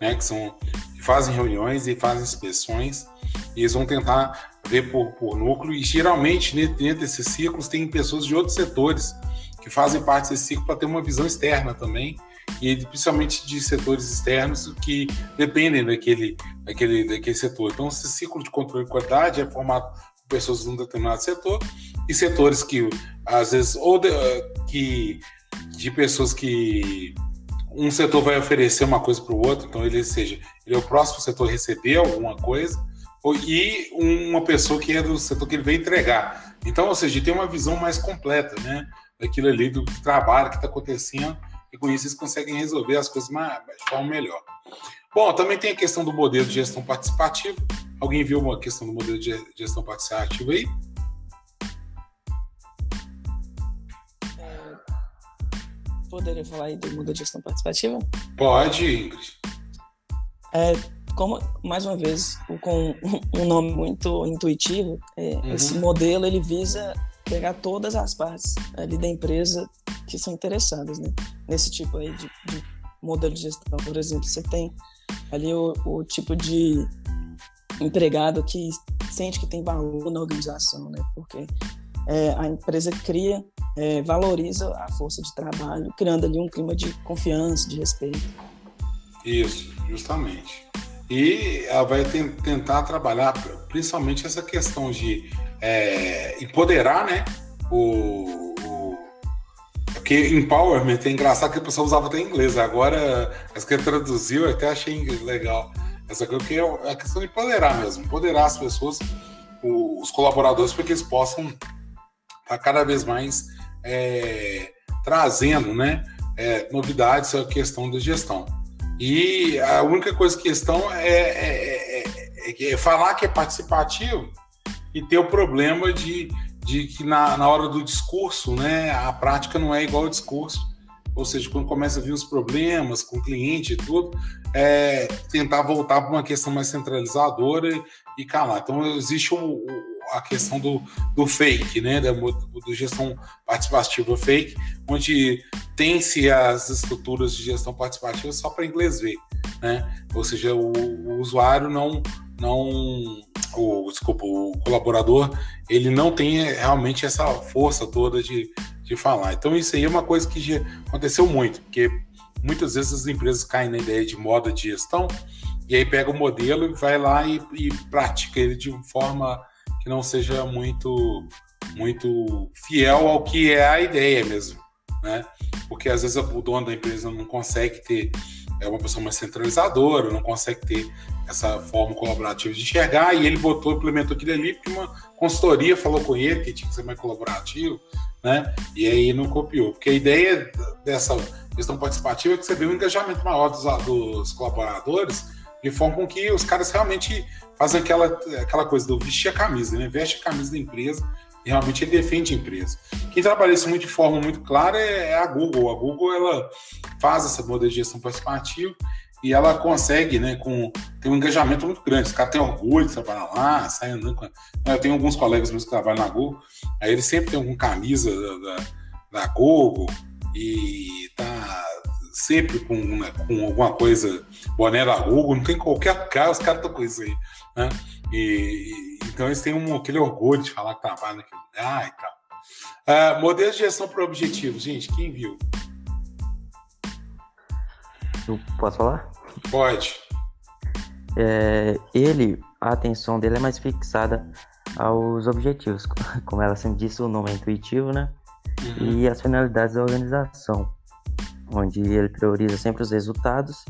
né? que são que fazem reuniões e fazem inspeções e eles vão tentar ver por, por núcleo, e geralmente dentro desses ciclos tem pessoas de outros setores que fazem parte desse ciclo para ter uma visão externa também, e principalmente de setores externos que dependem daquele, daquele, daquele setor. Então, esse ciclo de controle de qualidade é formado por pessoas de um determinado setor e setores que, às vezes, ou de, que, de pessoas que um setor vai oferecer uma coisa para o outro, então ele seja, ele é o próximo setor receber alguma coisa, e uma pessoa que é do setor que ele veio entregar. Então, ou seja, tem uma visão mais completa, né? Daquilo ali, do trabalho que está acontecendo, e com isso eles conseguem resolver as coisas mais, de forma melhor. Bom, também tem a questão do modelo de gestão participativa. Alguém viu uma questão do modelo de gestão participativa aí? Poderia falar aí do modelo de gestão participativa? Pode, Ingrid. É, como mais uma vez com um nome muito intuitivo, é, uhum. esse modelo ele visa pegar todas as partes ali da empresa que são interessadas, né? Nesse tipo aí de, de modelo de gestão, por exemplo, você tem ali o, o, tipo de empregado que sente que tem valor na organização, né? Porque é, a empresa cria, é, valoriza a força de trabalho, criando ali um clima de confiança, de respeito. Isso, justamente. E ela vai tentar trabalhar principalmente essa questão de é, empoderar né, o, o. Porque empowerment é engraçado que a pessoa usava até em inglês, agora as que traduziu eu até achei legal. Essa coisa que é a questão de empoderar mesmo, empoderar as pessoas, os colaboradores, para que eles possam estar tá cada vez mais é, trazendo né, é, novidades à questão da gestão. E a única coisa que questão é, é, é, é, falar que é participativo e ter o problema de, de que na, na hora do discurso, né, a prática não é igual ao discurso. Ou seja, quando começa a vir os problemas com o cliente e tudo, é tentar voltar para uma questão mais centralizadora e, calar. Então, existe o, a questão do, do fake, né, da do gestão participativa fake, onde tem-se as estruturas de gestão participativa só para inglês ver, né? Ou seja, o, o usuário não não o desculpa, o colaborador, ele não tem realmente essa força toda de, de falar. Então isso aí é uma coisa que aconteceu muito, porque muitas vezes as empresas caem na ideia de moda de gestão e aí pega o modelo e vai lá e, e pratica ele de forma que não seja muito muito fiel ao que é a ideia mesmo, né? Porque às vezes o dono da empresa não consegue ter é uma pessoa mais centralizadora, não consegue ter essa forma colaborativa de enxergar, e ele botou, implementou aquilo ali, porque uma consultoria falou com ele que tinha que ser mais colaborativo, né? E aí não copiou. Porque a ideia dessa questão participativa é que você vê um engajamento maior dos, dos colaboradores, de forma com que os caras realmente fazem aquela, aquela coisa do vestir a camisa, né? Veste a camisa da empresa e realmente ele defende a empresa. Quem trabalha isso muito de forma muito clara é, é a Google. A Google ela faz essa modelo de gestão participativa e ela consegue, né, com tem um engajamento muito grande. Os caras têm orgulho de trabalhar lá, saem andando com. Eu tenho alguns colegas meus que trabalham na Google, aí eles sempre têm alguma camisa da, da, da Google e tá sempre com, né, com alguma coisa, boné da Google, não tem qualquer cara, os caras estão com isso aí, né? E, então eles têm um, aquele orgulho de falar que trabalham naquele lugar e tal. Uh, modelo de gestão por objetivos, gente, quem viu? Eu posso falar? Pode. É, ele, a atenção dele é mais fixada aos objetivos, como ela sempre disse, o nome é intuitivo, né? Uhum. E as finalidades da organização, onde ele prioriza sempre os resultados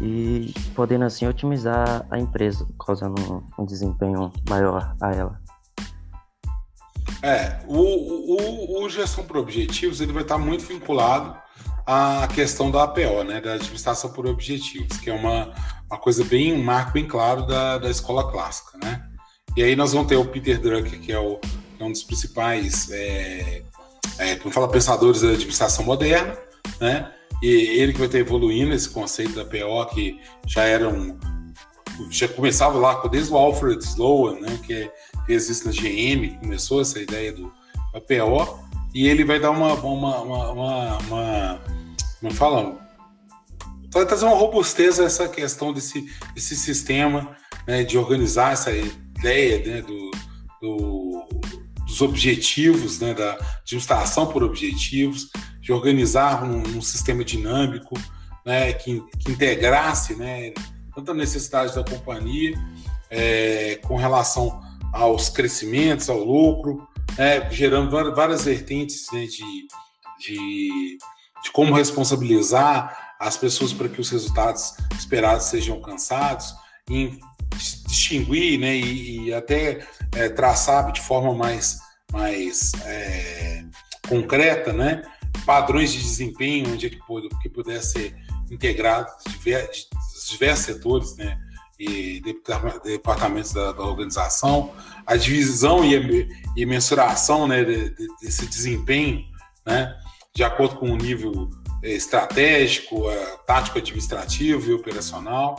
e podendo assim otimizar a empresa, causando um, um desempenho maior a ela. É, o, o, o, gestão por objetivos ele vai estar muito vinculado à questão da APO, né, da administração por objetivos, que é uma, uma coisa bem, um marco bem claro da, da escola clássica, né? E aí nós vamos ter o Peter Drucker, que é, o, é um dos principais, é, é, como fala, pensadores da administração moderna, né? E ele que vai estar evoluindo esse conceito da PO, que já era um. Já começava lá desde o Alfred Sloan, né, que, é, que existe na GM, começou essa ideia do da PO, e ele vai dar uma. uma, uma, uma, uma fala? Vai trazer uma robustez a essa questão desse, desse sistema né, de organizar essa ideia né, do, do, dos objetivos, né, da administração por objetivos, de organizar um, um sistema dinâmico né, que, que, integrasse né, tanta necessidade da companhia é, com relação aos crescimentos, ao lucro, né, gerando várias vertentes né, de, de, de, como responsabilizar as pessoas para que os resultados esperados sejam alcançados, em distinguir né, e, e até é, traçar de forma mais, mais é, concreta né, padrões de desempenho, onde é que, pudesse ser integrado de diversos setores, né, e departamentos da, da organização, a divisão e, e mensuração né, de, de, desse desempenho, né, de acordo com o nível é, estratégico, tático, administrativo e operacional,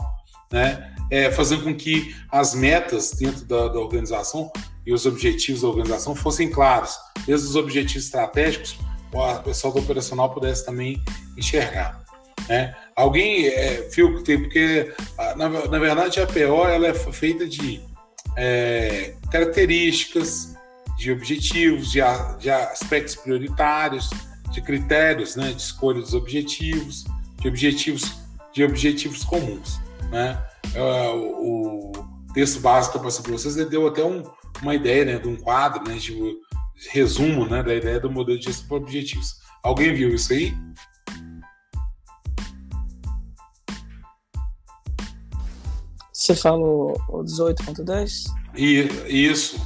né, é, fazendo com que as metas dentro da, da organização e os objetivos da organização fossem claros, desde os objetivos estratégicos o pessoal do operacional pudesse também enxergar. Né? Alguém é, que porque na, na, verdade a PO ela é feita de é, características, de objetivos, de, de aspectos prioritários, de critérios né, de escolha dos objetivos, de objetivos, de objetivos comuns. Né? É, o, texto básico que eu passei para vocês deu até um, uma ideia né, de um quadro né, de resumo né, da ideia do modelo de gestão por objetivos. Alguém viu isso aí? Você falou o 18.10? Isso.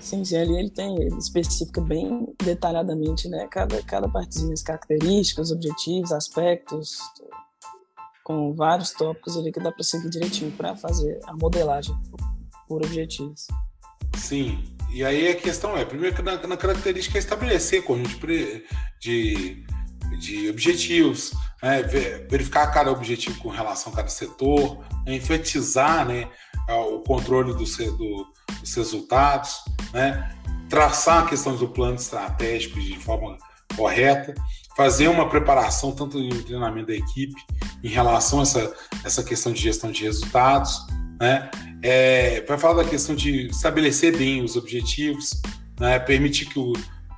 Sim, sim, ali ele tem, ele especifica bem detalhadamente, né? Cada, cada partezinha, as características, objetivos, aspectos, com vários tópicos ali que dá para seguir direitinho para fazer a modelagem por objetivos. Sim, e aí a questão é, primeiro na, na característica é estabelecer conjunto de, de objetivos, né, verificar cada objetivo com relação a cada setor, né, enfatizar né, o controle do, do, dos resultados, né, traçar a questão do plano estratégico de forma correta, fazer uma preparação tanto no treinamento da equipe em relação a essa, essa questão de gestão de resultados, né? É, vai falar da questão de estabelecer bem os objetivos, né? permitir que o,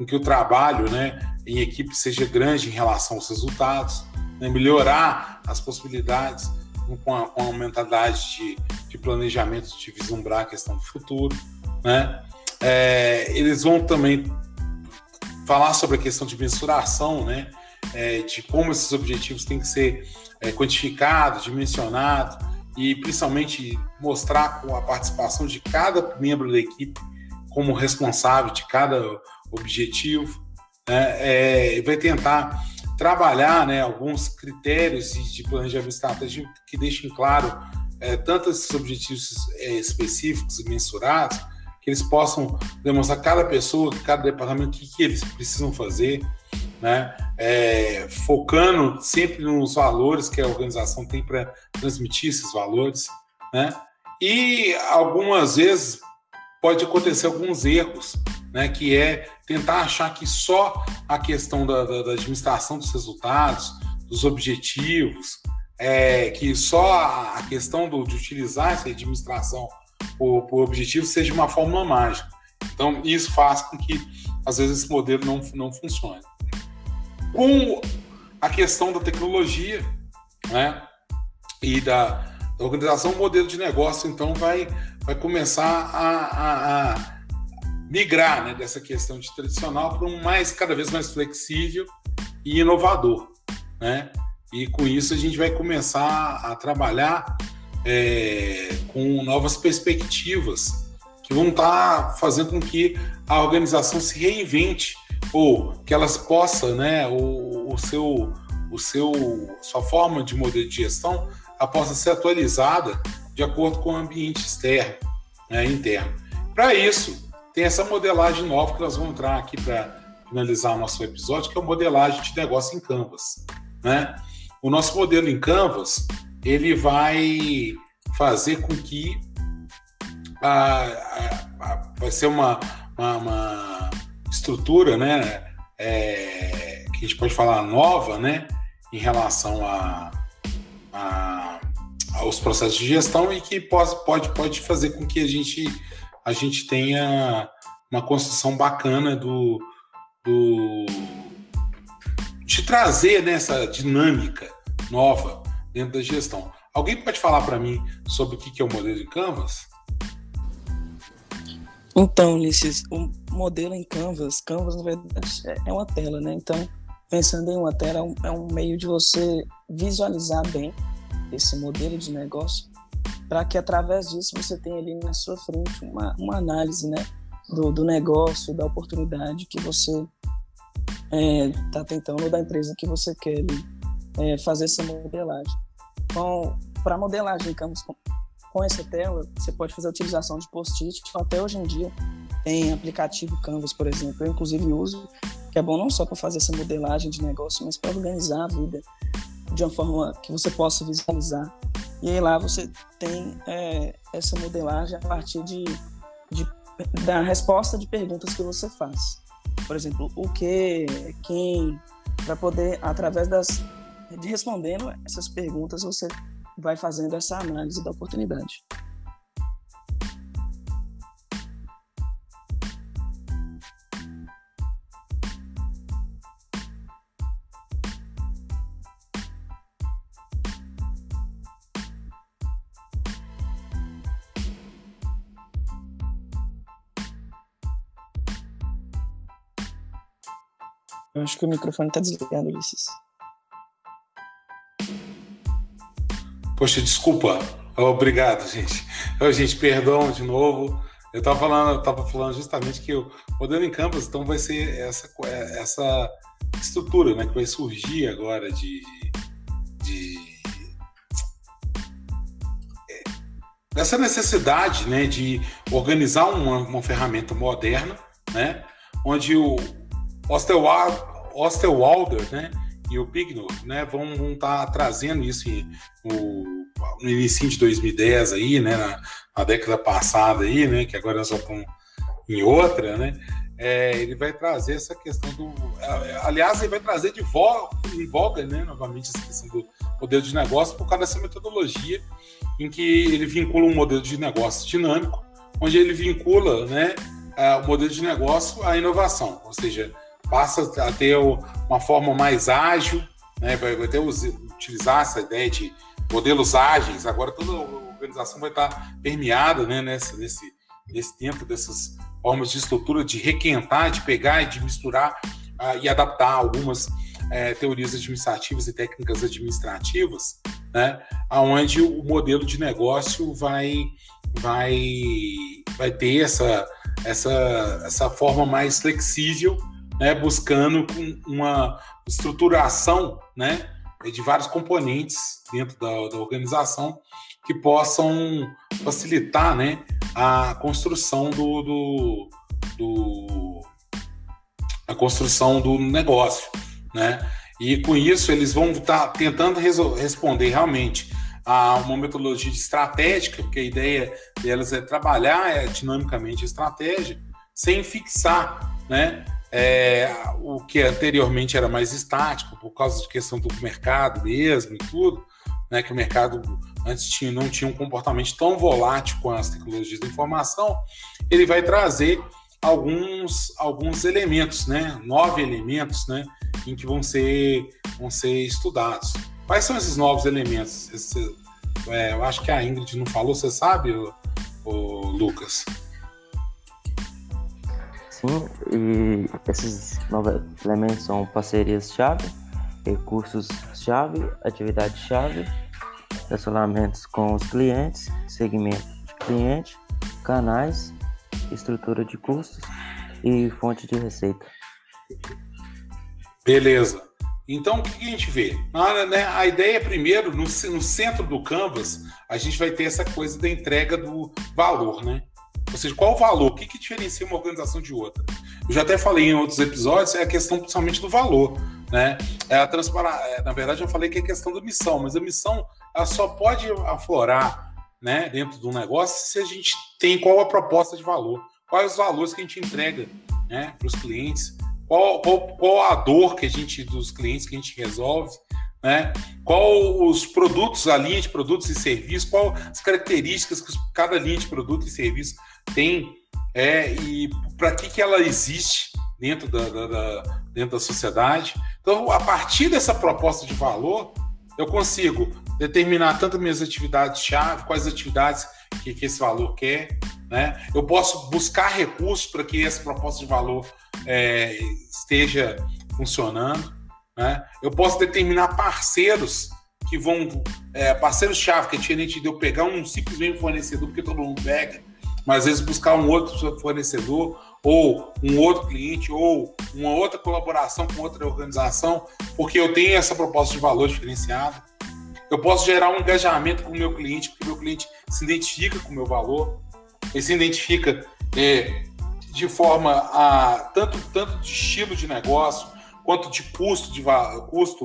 que o trabalho né, em equipe seja grande em relação aos resultados, né? melhorar as possibilidades com a, com a mentalidade de, de planejamento, de vislumbrar a questão do futuro. Né? É, eles vão também falar sobre a questão de mensuração, né? É, de como esses objetivos têm que ser é, quantificados, dimensionados e principalmente mostrar com a participação de cada membro da equipe como responsável de cada objetivo. Né? É, vai tentar trabalhar né, alguns critérios de planejamento estratégico que deixem claro é, tanto esses objetivos é, específicos e mensurados, que eles possam demonstrar cada pessoa, cada departamento, o que, que eles precisam fazer, né? É, focando sempre nos valores que a organização tem para transmitir esses valores, né? E algumas vezes pode acontecer alguns erros, né? Que é tentar achar que só a questão da, da, da administração dos resultados, dos objetivos, é, que só a questão do, de utilizar essa administração por, por objetivo seja uma fórmula mágica. Então, isso faz com que, às vezes, esse modelo não, não funcione. Com a questão da tecnologia né, e da, organização, o modelo de negócio, então, vai, vai começar a, a, a migrar né, dessa questão de tradicional para um mais, cada vez mais flexível e inovador. Né? E com isso a gente vai começar a trabalhar é, com novas perspectivas que vão estar tá fazendo com que a organização se reinvente ou que elas possam, né, o, o seu, o seu, sua forma de modelo de gestão, ela possa ser atualizada de acordo com o ambiente externo, né, interno. Para isso, tem essa modelagem nova que nós vamos entrar aqui para finalizar o nosso episódio, que é a modelagem de negócio em Canvas, né? O nosso modelo em Canvas, ele vai fazer com que a, a, a, vai ser uma, uma, uma estrutura, né, é, que a gente pode falar nova, né, em relação a, a, aos processos de gestão e que pode, pode, pode fazer com que a gente, a gente tenha uma construção bacana do, do de trazer nessa né, dinâmica nova dentro da gestão. Alguém pode falar para mim sobre o que é o modelo em Canvas? Então, Ulisses, o modelo em Canvas, Canvas na verdade é uma tela, né? Então, pensando em uma tela, é um, é meio de você visualizar bem esse modelo de negócio, para que através disso você tenha ali na sua frente uma, uma análise, né? Do, do negócio, da oportunidade que você está é, tá tentando, da empresa que você quer ali, é, fazer essa modelagem. Então, para modelagem em Canvas com, essa tela, você pode fazer a utilização de post-it. Até hoje em dia tem aplicativo Canvas, por exemplo. Eu, inclusive, uso, que é bom não só para fazer essa modelagem de negócio, mas para organizar a vida de uma forma que você possa visualizar. E aí lá você tem é, essa modelagem a partir de, de, da resposta de perguntas que você faz. Por exemplo, o que, quem, para poder, através das de respondendo essas perguntas, você vai fazendo essa análise da oportunidade. Eu acho que o microfone está desligado, Ulisses. Poxa, desculpa. Obrigado, gente. Oh, gente, perdão de novo. Eu estava falando, tava falando justamente que o modelo em Canvas então vai ser essa, essa estrutura né, que vai surgir agora de, de dessa necessidade né, de organizar uma, uma ferramenta moderna, né, onde o Osterwalder né, e o Pignor né, vão estar tá trazendo isso em, no, início de 2010 aí, né, na, na, década passada aí, né, que agora nós já estamos em outra, né, é, ele vai trazer essa questão do. Aliás, ele vai trazer de volta, em voga, né, novamente, essa questão do modelo de negócio por causa dessa metodologia em que ele vincula um modelo de negócio dinâmico, onde ele vincula né, o modelo de negócio à inovação, ou seja, passa a ter uma forma mais ágil, né, vai, ter utilizar essa ideia de modelos ágeis. Agora toda a organização vai estar permeada né, nessa, nesse, nesse tempo dessas formas de estrutura de requentar, de pegar e de misturar uh, e adaptar algumas é, teorias administrativas e técnicas administrativas, né, aonde o modelo de negócio vai vai vai ter essa essa essa forma mais flexível, né, buscando uma estruturação, né, de vários componentes dentro da, da organização que possam facilitar, né, a construção do, do, do a construção do negócio né? E com isso eles vão estar tá tentando responder realmente a uma metodologia estratégica, porque a ideia delas é trabalhar é, dinamicamente a estratégia, sem fixar, né? É, o que anteriormente era mais estático, por causa de questão do mercado mesmo e tudo, né? Que o mercado antes tinha, não tinha um comportamento tão volátil com as tecnologias da informação, ele vai trazer alguns, alguns elementos, né? Nove elementos, né? Em que vão ser, vão ser estudados. Quais são esses novos elementos? Esse, é, eu acho que a Ingrid não falou, você sabe, o, Lucas? Sim, e esses novos elementos são parcerias-chave, recursos-chave, atividade-chave, relacionamentos com os clientes, segmento de cliente, canais estrutura de custos e fonte de receita. Beleza. Então, o que a gente vê? Ah, né, a ideia, primeiro, no, no, centro do Canvas, a gente vai ter essa coisa da entrega do valor, né? Ou seja, qual o valor? O que, que diferencia uma organização de outra? Eu já até falei em outros episódios, é a questão principalmente do valor, né? É a transpara... É, na verdade, eu falei que é a questão da missão, mas a missão ela só pode aflorar né, dentro do negócio se a gente tem qual a proposta de valor, quais os valores que a gente entrega né, para os clientes, qual, qual, qual a dor que a gente dos clientes que a gente resolve, né? Qual os produtos, a linha de produtos e serviços, qual as características que cada linha de produto e serviço tem é, e para que, que ela existe dentro da, da, da, dentro da sociedade. Então, a partir dessa proposta de valor, eu consigo determinar tanto minhas atividades-chave, quais atividades que, que, esse valor quer. Né? Eu posso buscar recursos para que essa proposta de valor é, esteja funcionando. Né? Eu posso determinar parceiros que vão. É, parceiros-chave, que é diferente de eu pegar um simplesmente fornecedor, porque todo mundo pega, mas às vezes buscar um outro fornecedor, ou um outro cliente, ou uma outra colaboração com outra organização, porque eu tenho essa proposta de valor diferenciada. Eu posso gerar um engajamento com o meu cliente, porque o meu cliente se identifica com o meu valor, ele se identifica é, de forma a tanto, tanto de estilo de negócio, quanto de custo, de custo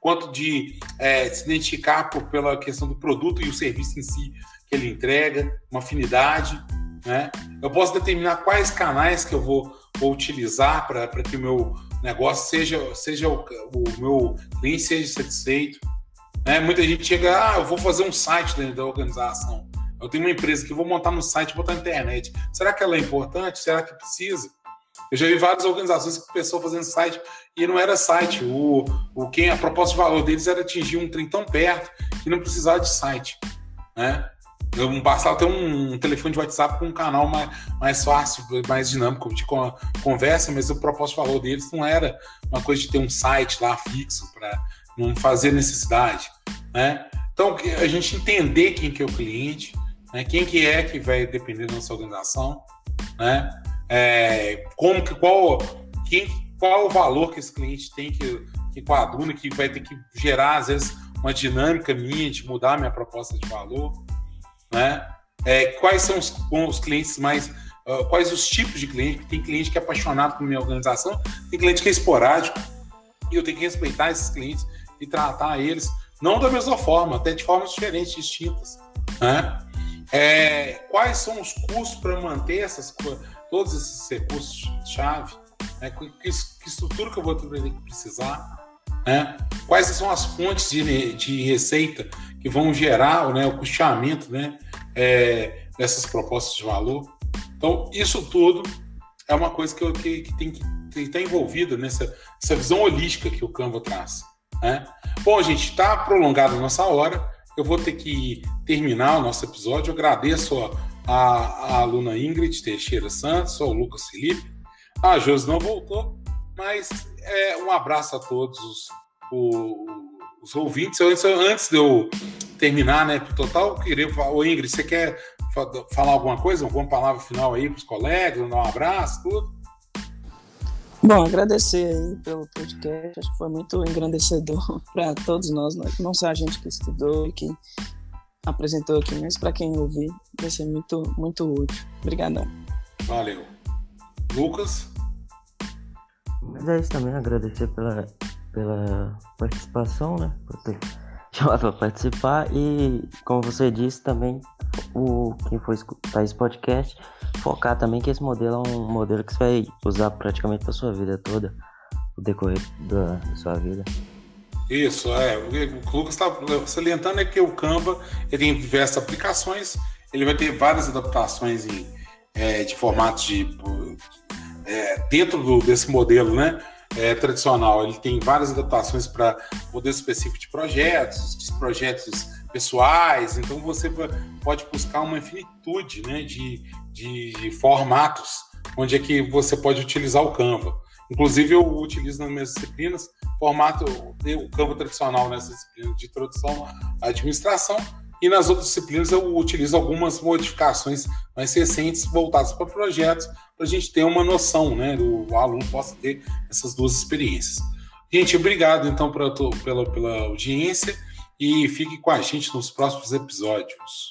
quanto de é, se identificar por, pela questão do produto e o serviço em si que ele entrega, uma afinidade. Né? Eu posso determinar quais canais que eu vou, vou utilizar para que o meu negócio seja, seja o, o meu cliente seja satisfeito. Né? Muita gente chega, ah, eu vou fazer um site dentro da organização. Eu tenho uma empresa que vou montar no site botar na internet. Será que ela é importante? Será que precisa? Eu já vi várias organizações que pessoa fazendo site e não era site. O, o quem a proposta de valor deles era atingir um trem tão perto que não precisava de site, né? Eu bastava ter um, um, telefone de WhatsApp com um canal mais, mais fácil, mais dinâmico de conversa, mas o propósito de valor deles não era uma coisa de ter um site lá fixo para não fazer necessidade, né? Então, a gente entender quem que é o cliente, né? quem que é que vai depender da nossa organização, né? É, como que, qual, quem, qual o valor que esse cliente tem que, que quadruna, que vai ter que gerar, às vezes, uma dinâmica minha de mudar minha proposta de valor, né? É, quais são os, os clientes mais uh, quais os tipos de cliente, tem cliente que é apaixonado por minha organização, tem cliente que é esporádico, e eu tenho que respeitar esses clientes e tratar eles não da mesma forma, até de formas diferentes, distintas. Né? É, quais são os custos para manter essas, todos esses recursos-chave? Né? Que, que, estrutura que eu vou precisar? Né? Quais são as fontes de, de receita que vão gerar né, o custeamento né, é, dessas propostas de valor? Então, isso tudo é uma coisa que, eu, que, que tem que estar envolvida nessa visão holística que o Canva traz. Né? Bom, gente, está prolongada a nossa hora. Eu vou ter que terminar o nosso episódio. Eu agradeço a, a aluna Ingrid Teixeira Santos, ao Lucas Felipe. A Josi não voltou, mas é, um abraço a todos os, os, ouvintes. Antes de eu terminar, né, pro total, eu queria falar, Ingrid, você quer falar alguma coisa, alguma palavra final aí para os colegas, dar um abraço, tudo? Bom, agradecer aí pelo podcast, acho que foi muito engrandecedor para todos nós, né? não só a gente que estudou e que apresentou aqui, mas para quem ouvir, vai ser muito, muito útil. Obrigadão. Valeu. Lucas? Mas é isso também, agradecer pela, pela participação, né? Por ter chamado para participar e, como você disse, também o quem for escutar esse podcast focar também que esse modelo é um modelo que você vai usar praticamente para sua vida toda, o decorrer da, da sua vida. Isso, é. O que o Lucas está salientando é que o Canva ele tem diversas aplicações, ele vai ter várias adaptações em, é, de formatos de é, dentro do, desse modelo, né? É, tradicional, ele tem várias adaptações para modelos específicos de projetos, de projetos pessoais, então você pode buscar uma infinitude né, de, de formatos onde é que você pode utilizar o Canva. Inclusive, eu utilizo nas minhas disciplinas formato, o Canva tradicional nessa disciplina de introdução à administração, e nas outras disciplinas eu utilizo algumas modificações mais recentes voltadas para projetos, para a gente ter uma noção, né, do o aluno possa ter essas duas experiências. Gente, obrigado então pela, pela, pela audiência e fique com a gente nos próximos episódios.